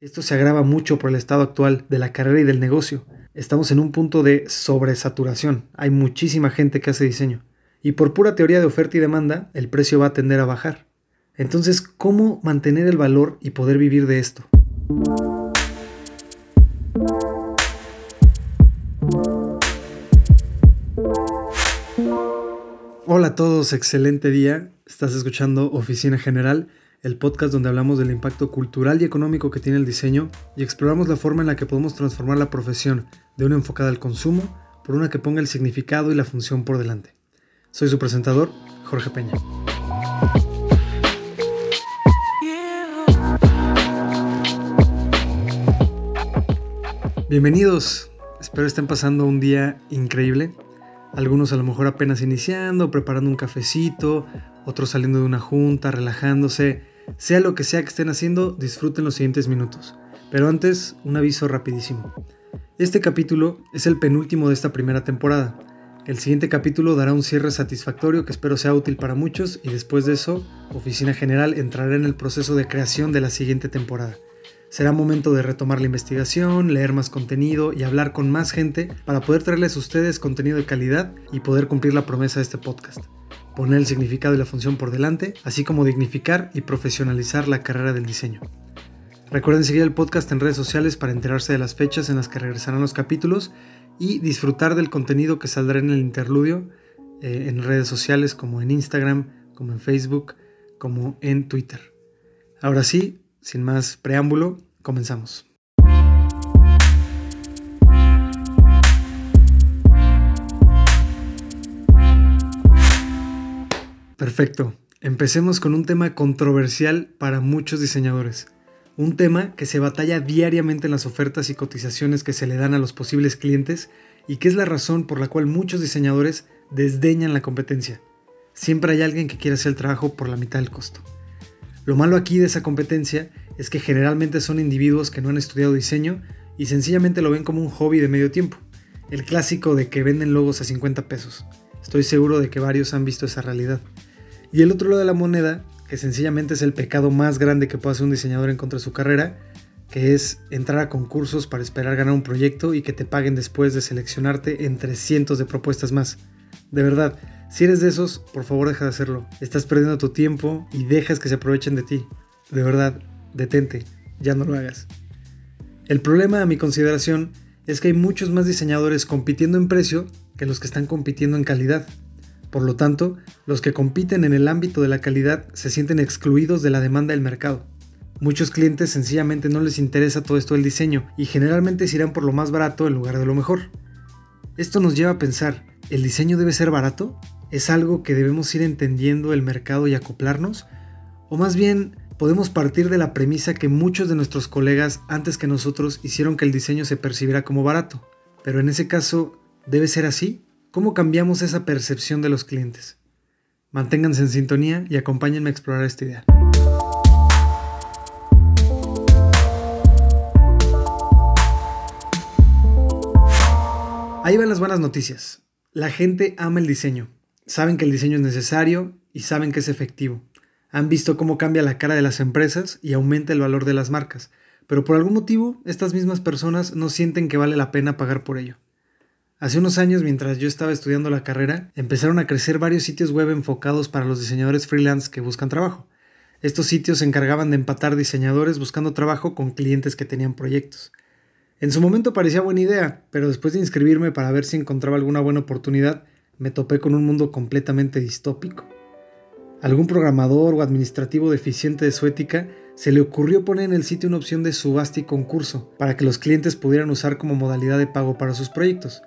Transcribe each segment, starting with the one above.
Esto se agrava mucho por el estado actual de la carrera y del negocio. Estamos en un punto de sobresaturación. Hay muchísima gente que hace diseño. Y por pura teoría de oferta y demanda, el precio va a tender a bajar. Entonces, ¿cómo mantener el valor y poder vivir de esto? Hola a todos, excelente día. Estás escuchando Oficina General, el podcast donde hablamos del impacto cultural y económico que tiene el diseño y exploramos la forma en la que podemos transformar la profesión de una enfocada al consumo por una que ponga el significado y la función por delante. Soy su presentador, Jorge Peña. Bienvenidos, espero estén pasando un día increíble. Algunos a lo mejor apenas iniciando, preparando un cafecito, otros saliendo de una junta, relajándose. Sea lo que sea que estén haciendo, disfruten los siguientes minutos. Pero antes, un aviso rapidísimo. Este capítulo es el penúltimo de esta primera temporada. El siguiente capítulo dará un cierre satisfactorio que espero sea útil para muchos y después de eso, Oficina General entrará en el proceso de creación de la siguiente temporada. Será momento de retomar la investigación, leer más contenido y hablar con más gente para poder traerles a ustedes contenido de calidad y poder cumplir la promesa de este podcast. Poner el significado y la función por delante, así como dignificar y profesionalizar la carrera del diseño. Recuerden seguir el podcast en redes sociales para enterarse de las fechas en las que regresarán los capítulos y disfrutar del contenido que saldrá en el interludio eh, en redes sociales como en Instagram, como en Facebook, como en Twitter. Ahora sí, sin más preámbulo, comenzamos. Perfecto. Empecemos con un tema controversial para muchos diseñadores. Un tema que se batalla diariamente en las ofertas y cotizaciones que se le dan a los posibles clientes y que es la razón por la cual muchos diseñadores desdeñan la competencia. Siempre hay alguien que quiere hacer el trabajo por la mitad del costo. Lo malo aquí de esa competencia es que generalmente son individuos que no han estudiado diseño y sencillamente lo ven como un hobby de medio tiempo. El clásico de que venden logos a 50 pesos. Estoy seguro de que varios han visto esa realidad. Y el otro lado de la moneda, que sencillamente es el pecado más grande que puede hacer un diseñador en contra de su carrera, que es entrar a concursos para esperar ganar un proyecto y que te paguen después de seleccionarte entre cientos de propuestas más. De verdad, si eres de esos, por favor deja de hacerlo. Estás perdiendo tu tiempo y dejas que se aprovechen de ti. De verdad, detente, ya no lo hagas. El problema a mi consideración es que hay muchos más diseñadores compitiendo en precio que los que están compitiendo en calidad. Por lo tanto, los que compiten en el ámbito de la calidad se sienten excluidos de la demanda del mercado. Muchos clientes sencillamente no les interesa todo esto del diseño y generalmente se irán por lo más barato en lugar de lo mejor. Esto nos lleva a pensar, ¿el diseño debe ser barato? ¿Es algo que debemos ir entendiendo el mercado y acoplarnos? ¿O más bien podemos partir de la premisa que muchos de nuestros colegas antes que nosotros hicieron que el diseño se percibiera como barato? Pero en ese caso, ¿debe ser así? ¿Cómo cambiamos esa percepción de los clientes? Manténganse en sintonía y acompáñenme a explorar esta idea. Ahí van las buenas noticias. La gente ama el diseño saben que el diseño es necesario y saben que es efectivo. Han visto cómo cambia la cara de las empresas y aumenta el valor de las marcas, pero por algún motivo estas mismas personas no sienten que vale la pena pagar por ello. Hace unos años, mientras yo estaba estudiando la carrera, empezaron a crecer varios sitios web enfocados para los diseñadores freelance que buscan trabajo. Estos sitios se encargaban de empatar diseñadores buscando trabajo con clientes que tenían proyectos. En su momento parecía buena idea, pero después de inscribirme para ver si encontraba alguna buena oportunidad, me topé con un mundo completamente distópico. Algún programador o administrativo deficiente de su ética se le ocurrió poner en el sitio una opción de subasta y concurso para que los clientes pudieran usar como modalidad de pago para sus proyectos.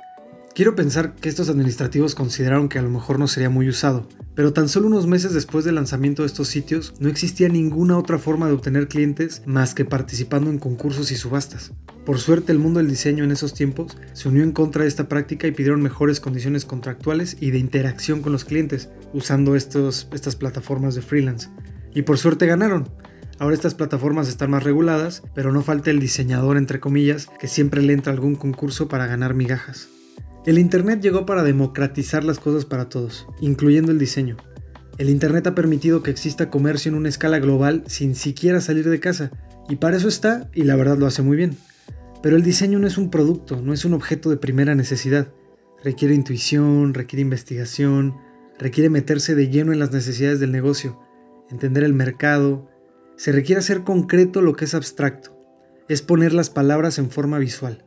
Quiero pensar que estos administrativos consideraron que a lo mejor no sería muy usado, pero tan solo unos meses después del lanzamiento de estos sitios no existía ninguna otra forma de obtener clientes más que participando en concursos y subastas. Por suerte el mundo del diseño en esos tiempos se unió en contra de esta práctica y pidieron mejores condiciones contractuales y de interacción con los clientes usando estos, estas plataformas de freelance. Y por suerte ganaron. Ahora estas plataformas están más reguladas, pero no falta el diseñador, entre comillas, que siempre le entra algún concurso para ganar migajas. El Internet llegó para democratizar las cosas para todos, incluyendo el diseño. El Internet ha permitido que exista comercio en una escala global sin siquiera salir de casa Y para eso está, y la verdad lo hace muy bien. Pero el diseño no es un producto, no es un objeto de primera necesidad. Requiere intuición, requiere investigación, requiere meterse de lleno en las necesidades del negocio, entender el mercado. Se requiere hacer concreto lo que es abstracto. Es poner las palabras en forma visual.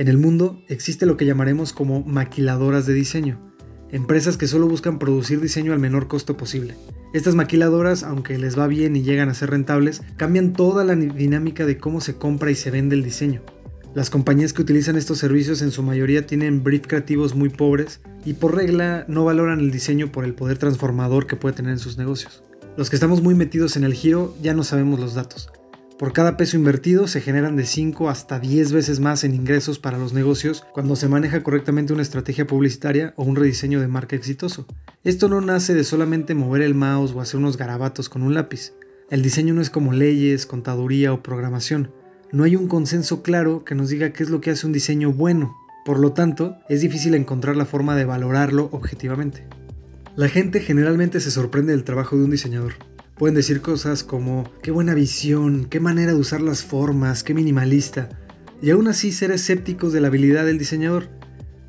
En el mundo existe lo que llamaremos como maquiladoras de diseño empresas que solo buscan producir diseño al menor costo posible. Estas maquiladoras, aunque les va bien y llegan a ser rentables, cambian toda la dinámica de cómo se compra y se vende el diseño. Las compañías que utilizan estos servicios en su mayoría tienen brief creativos muy pobres y por regla no valoran el diseño por el poder transformador que puede tener en sus negocios. Los que estamos muy metidos en el giro ya no sabemos los datos, por cada peso invertido se generan de 5 hasta 10 veces más en ingresos para los negocios cuando se maneja correctamente una estrategia publicitaria o un rediseño de marca exitoso. Esto no nace de solamente mover el mouse o hacer unos garabatos con un lápiz. El diseño no es como leyes, contaduría o programación. No hay un consenso claro que nos diga qué es lo que hace un diseño bueno. Por lo tanto, es difícil encontrar la forma de valorarlo objetivamente. La gente generalmente se sorprende del trabajo de un diseñador. Pueden decir cosas como, qué buena visión, qué manera de usar las formas, qué minimalista. Y aún así ser escépticos de la habilidad del diseñador.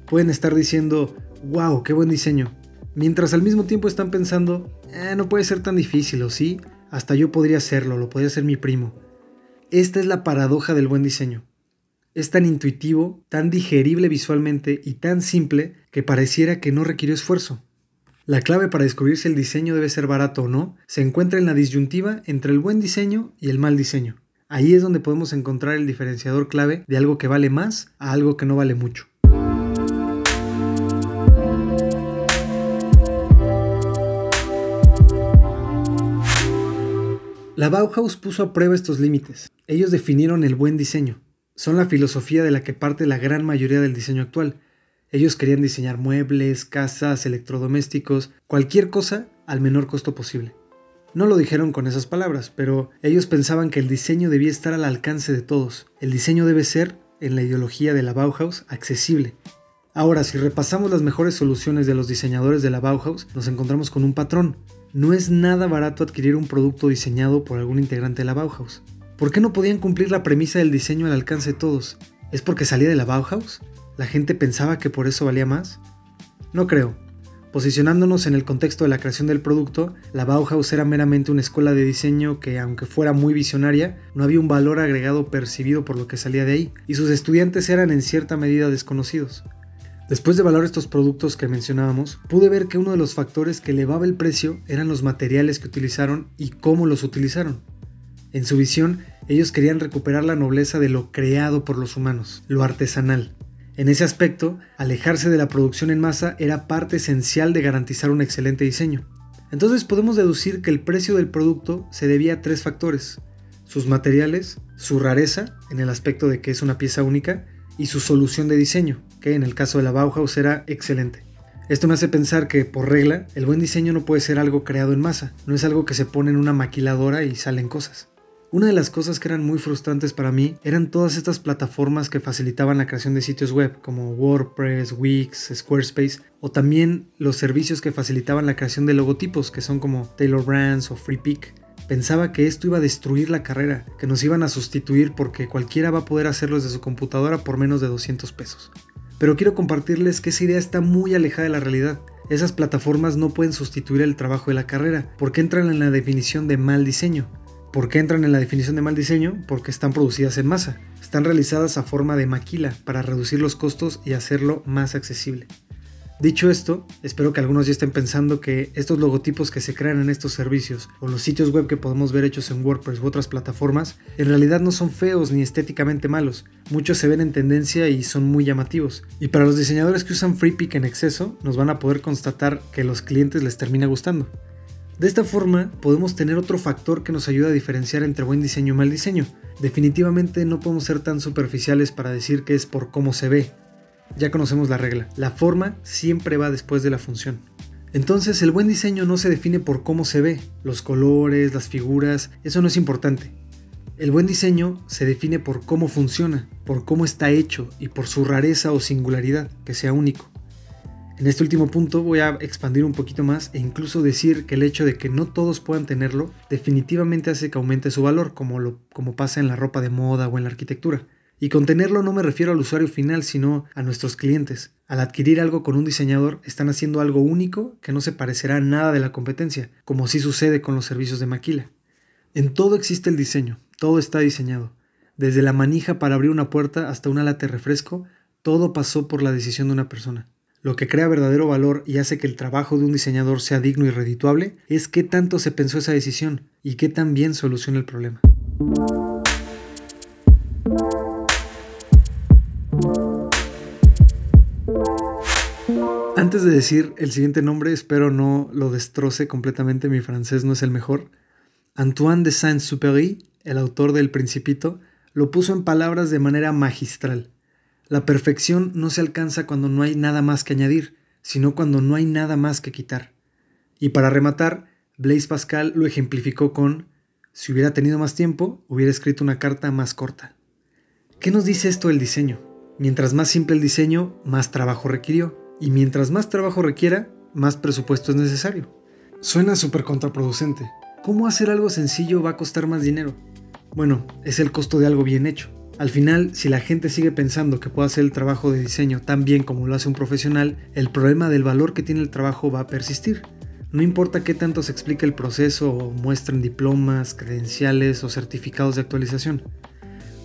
Pueden estar diciendo, wow, qué buen diseño. Mientras al mismo tiempo están pensando, eh, no puede ser tan difícil, o sí, hasta yo podría hacerlo, lo podría hacer mi primo. Esta es la paradoja del buen diseño. Es tan intuitivo, tan digerible visualmente y tan simple que pareciera que no requiere esfuerzo. La clave para descubrir si el diseño debe ser barato o no se encuentra en la disyuntiva entre el buen diseño y el mal diseño. Ahí es donde podemos encontrar el diferenciador clave de algo que vale más a algo que no vale mucho. La Bauhaus puso a prueba estos límites. Ellos definieron el buen diseño. Son la filosofía de la que parte la gran mayoría del diseño actual, ellos querían diseñar muebles, casas, electrodomésticos, cualquier cosa al menor costo posible. No lo dijeron con esas palabras, pero ellos pensaban que el diseño debía estar al alcance de todos. El diseño debe ser, en la ideología de la Bauhaus, accesible. Ahora, si repasamos las mejores soluciones de los diseñadores de la Bauhaus, nos encontramos con un patrón. No es nada barato adquirir un producto diseñado por algún integrante de la Bauhaus. ¿Por qué no podían cumplir la premisa del diseño al alcance de todos? ¿Es porque salía de la Bauhaus? ¿La gente pensaba que por eso valía más? No creo. Posicionándonos en el contexto de la creación del producto, la Bauhaus era meramente una escuela de diseño que, aunque fuera muy visionaria, no había un valor agregado percibido por lo que salía de ahí, y sus estudiantes eran en cierta medida desconocidos. Después de valorar estos productos que mencionábamos, pude ver que uno de los factores que elevaba el precio eran los materiales que utilizaron y cómo los utilizaron. En su visión, ellos querían recuperar la nobleza de lo creado por los humanos, lo artesanal. En ese aspecto, alejarse de la producción en masa era parte esencial de garantizar un excelente diseño. Entonces podemos deducir que el precio del producto se debía a tres factores. Sus materiales, su rareza, en el aspecto de que es una pieza única, y su solución de diseño, que en el caso de la Bauhaus era excelente. Esto me hace pensar que, por regla, el buen diseño no puede ser algo creado en masa, no es algo que se pone en una maquiladora y salen cosas. Una de las cosas que eran muy frustrantes para mí eran todas estas plataformas que facilitaban la creación de sitios web como WordPress, Wix, Squarespace o también los servicios que facilitaban la creación de logotipos que son como Taylor Brands o FreePic. Pensaba que esto iba a destruir la carrera, que nos iban a sustituir porque cualquiera va a poder hacerlo desde su computadora por menos de 200 pesos. Pero quiero compartirles que esa idea está muy alejada de la realidad. Esas plataformas no pueden sustituir el trabajo de la carrera, porque entran en la definición de mal diseño. ¿Por qué entran en la definición de mal diseño? Porque están producidas en masa. Están realizadas a forma de maquila para reducir los costos y hacerlo más accesible. Dicho esto, espero que algunos ya estén pensando que estos logotipos que se crean en estos servicios o los sitios web que podemos ver hechos en WordPress u otras plataformas en realidad no son feos ni estéticamente malos. Muchos se ven en tendencia y son muy llamativos. Y para los diseñadores que usan FreePic en exceso, nos van a poder constatar que los clientes les termina gustando. De esta forma podemos tener otro factor que nos ayuda a diferenciar entre buen diseño y mal diseño. Definitivamente no podemos ser tan superficiales para decir que es por cómo se ve. Ya conocemos la regla, la forma siempre va después de la función. Entonces el buen diseño no se define por cómo se ve, los colores, las figuras, eso no es importante. El buen diseño se define por cómo funciona, por cómo está hecho y por su rareza o singularidad, que sea único. En este último punto voy a expandir un poquito más e incluso decir que el hecho de que no todos puedan tenerlo definitivamente hace que aumente su valor, como, lo, como pasa en la ropa de moda o en la arquitectura. Y con tenerlo no me refiero al usuario final, sino a nuestros clientes. Al adquirir algo con un diseñador, están haciendo algo único que no se parecerá a nada de la competencia, como sí sucede con los servicios de maquila. En todo existe el diseño, todo está diseñado. Desde la manija para abrir una puerta hasta una lata de refresco, todo pasó por la decisión de una persona. Lo que crea verdadero valor y hace que el trabajo de un diseñador sea digno y redituable es qué tanto se pensó esa decisión y qué tan bien soluciona el problema. Antes de decir el siguiente nombre, espero no lo destroce completamente, mi francés no es el mejor. Antoine de Saint-Supéry, el autor del Principito, lo puso en palabras de manera magistral. La perfección no se alcanza cuando no hay nada más que añadir, sino cuando no hay nada más que quitar. Y para rematar, Blaise Pascal lo ejemplificó con, si hubiera tenido más tiempo, hubiera escrito una carta más corta. ¿Qué nos dice esto del diseño? Mientras más simple el diseño, más trabajo requirió. Y mientras más trabajo requiera, más presupuesto es necesario. Suena súper contraproducente. ¿Cómo hacer algo sencillo va a costar más dinero? Bueno, es el costo de algo bien hecho. Al final, si la gente sigue pensando que puede hacer el trabajo de diseño tan bien como lo hace un profesional, el problema del valor que tiene el trabajo va a persistir. No importa qué tanto se explique el proceso o muestren diplomas, credenciales o certificados de actualización.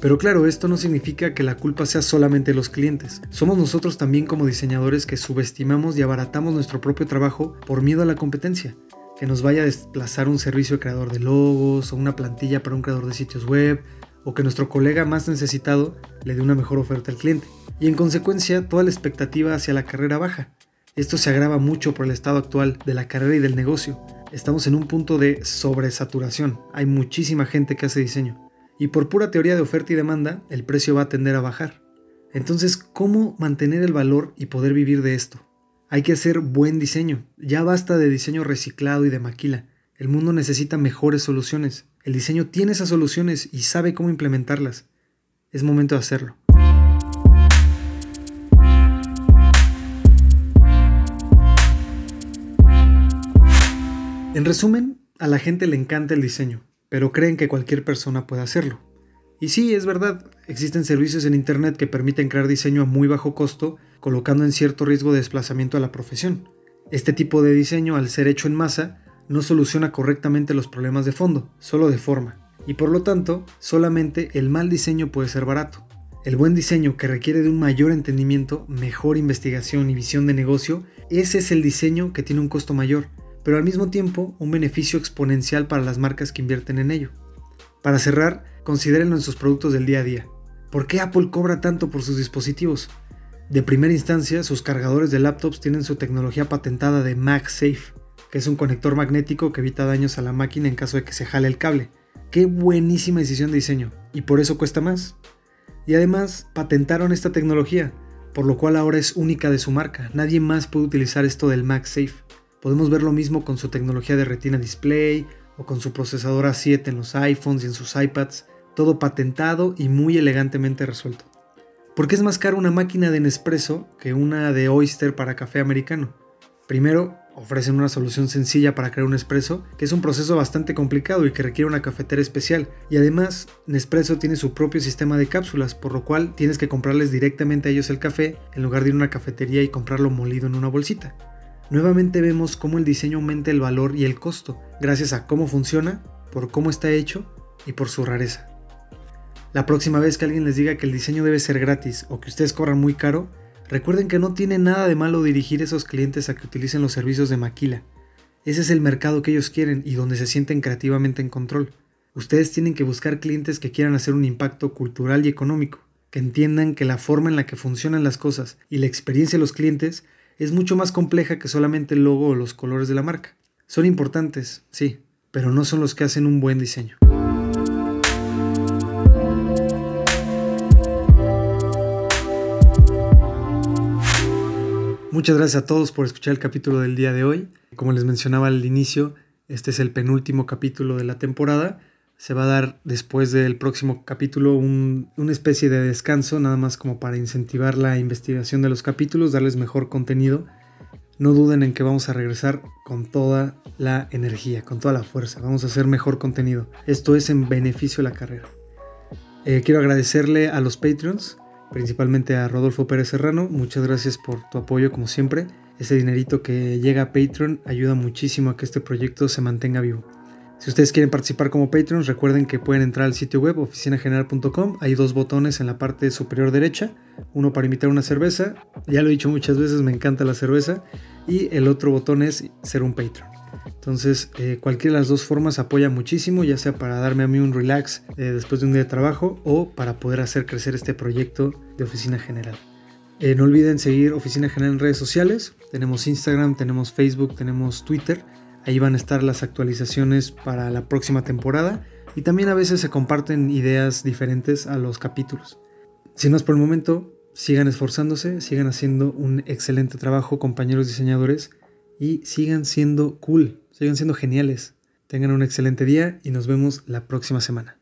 Pero claro, esto no significa que la culpa sea solamente los clientes. Somos nosotros también como diseñadores que subestimamos y abaratamos nuestro propio trabajo por miedo a la competencia, que nos vaya a desplazar un servicio de creador de logos o una plantilla para un creador de sitios web o que nuestro colega más necesitado le dé una mejor oferta al cliente. Y en consecuencia, toda la expectativa hacia la carrera baja. Esto se agrava mucho por el estado actual de la carrera y del negocio. Estamos en un punto de sobresaturación. Hay muchísima gente que hace diseño. Y por pura teoría de oferta y demanda, el precio va a tender a bajar. Entonces, ¿cómo mantener el valor y poder vivir de esto? Hay que hacer buen diseño. Ya basta de diseño reciclado y de maquila. El mundo necesita mejores soluciones. El diseño tiene esas soluciones y sabe cómo implementarlas. Es momento de hacerlo. En resumen, a la gente le encanta el diseño, pero creen que cualquier persona puede hacerlo. Y sí, es verdad, existen servicios en Internet que permiten crear diseño a muy bajo costo, colocando en cierto riesgo de desplazamiento a la profesión. Este tipo de diseño, al ser hecho en masa, no soluciona correctamente los problemas de fondo, solo de forma, y por lo tanto, solamente el mal diseño puede ser barato. El buen diseño que requiere de un mayor entendimiento, mejor investigación y visión de negocio, ese es el diseño que tiene un costo mayor, pero al mismo tiempo un beneficio exponencial para las marcas que invierten en ello. Para cerrar, considérenlo en sus productos del día a día. ¿Por qué Apple cobra tanto por sus dispositivos? De primera instancia, sus cargadores de laptops tienen su tecnología patentada de MagSafe, que es un conector magnético que evita daños a la máquina en caso de que se jale el cable. Qué buenísima decisión de diseño, y por eso cuesta más. Y además, patentaron esta tecnología, por lo cual ahora es única de su marca. Nadie más puede utilizar esto del MagSafe. Podemos ver lo mismo con su tecnología de retina display o con su procesador A7 en los iPhones y en sus iPads, todo patentado y muy elegantemente resuelto. ¿Por qué es más caro una máquina de Nespresso que una de Oyster para café americano? Primero, ofrecen una solución sencilla para crear un espresso, que es un proceso bastante complicado y que requiere una cafetera especial. Y además, Nespresso tiene su propio sistema de cápsulas, por lo cual tienes que comprarles directamente a ellos el café en lugar de ir a una cafetería y comprarlo molido en una bolsita. Nuevamente vemos cómo el diseño aumenta el valor y el costo, gracias a cómo funciona, por cómo está hecho y por su rareza. La próxima vez que alguien les diga que el diseño debe ser gratis o que ustedes corran muy caro, Recuerden que no tiene nada de malo dirigir esos clientes a que utilicen los servicios de Maquila. Ese es el mercado que ellos quieren y donde se sienten creativamente en control. Ustedes tienen que buscar clientes que quieran hacer un impacto cultural y económico, que entiendan que la forma en la que funcionan las cosas y la experiencia de los clientes es mucho más compleja que solamente el logo o los colores de la marca. Son importantes, sí, pero no son los que hacen un buen diseño. Muchas gracias a todos por escuchar el capítulo del día de hoy. Como les mencionaba al inicio, este es el penúltimo capítulo de la temporada. Se va a dar después del próximo capítulo una especie de descanso, nada más como para incentivar la investigación de los capítulos, darles mejor contenido no duden en que vamos a regresar con toda la energía, con toda la fuerza. Vamos a hacer mejor contenido. Esto es en beneficio de la carrera. Eh, quiero agradecerle a los Patreons, principalmente a Rodolfo Pérez Serrano. Muchas gracias por tu apoyo, como siempre. Ese dinerito que llega a Patreon ayuda muchísimo a que este proyecto se mantenga vivo. Si ustedes quieren participar como Patreons, recuerden que pueden entrar al sitio web oficinageneral.com. Hay dos botones en la parte superior derecha. Uno para invitar una cerveza. Ya lo he dicho muchas veces, me encanta la cerveza. Y el otro botón es ser un Patreon. Entonces, eh, cualquiera de las dos formas apoya muchísimo, ya sea para darme a mí un relax eh, después de un día de trabajo o para poder hacer crecer este proyecto de Oficina General. Eh, no olviden seguir Oficina General en redes sociales. Tenemos Instagram, tenemos Facebook, tenemos Twitter. Ahí van a estar las actualizaciones para la próxima temporada y también a veces se comparten ideas diferentes a los capítulos. Sin más por el momento, sigan esforzándose, sigan haciendo un excelente trabajo compañeros diseñadores y sigan siendo cool, sigan siendo geniales. Tengan un excelente día y nos vemos la próxima semana.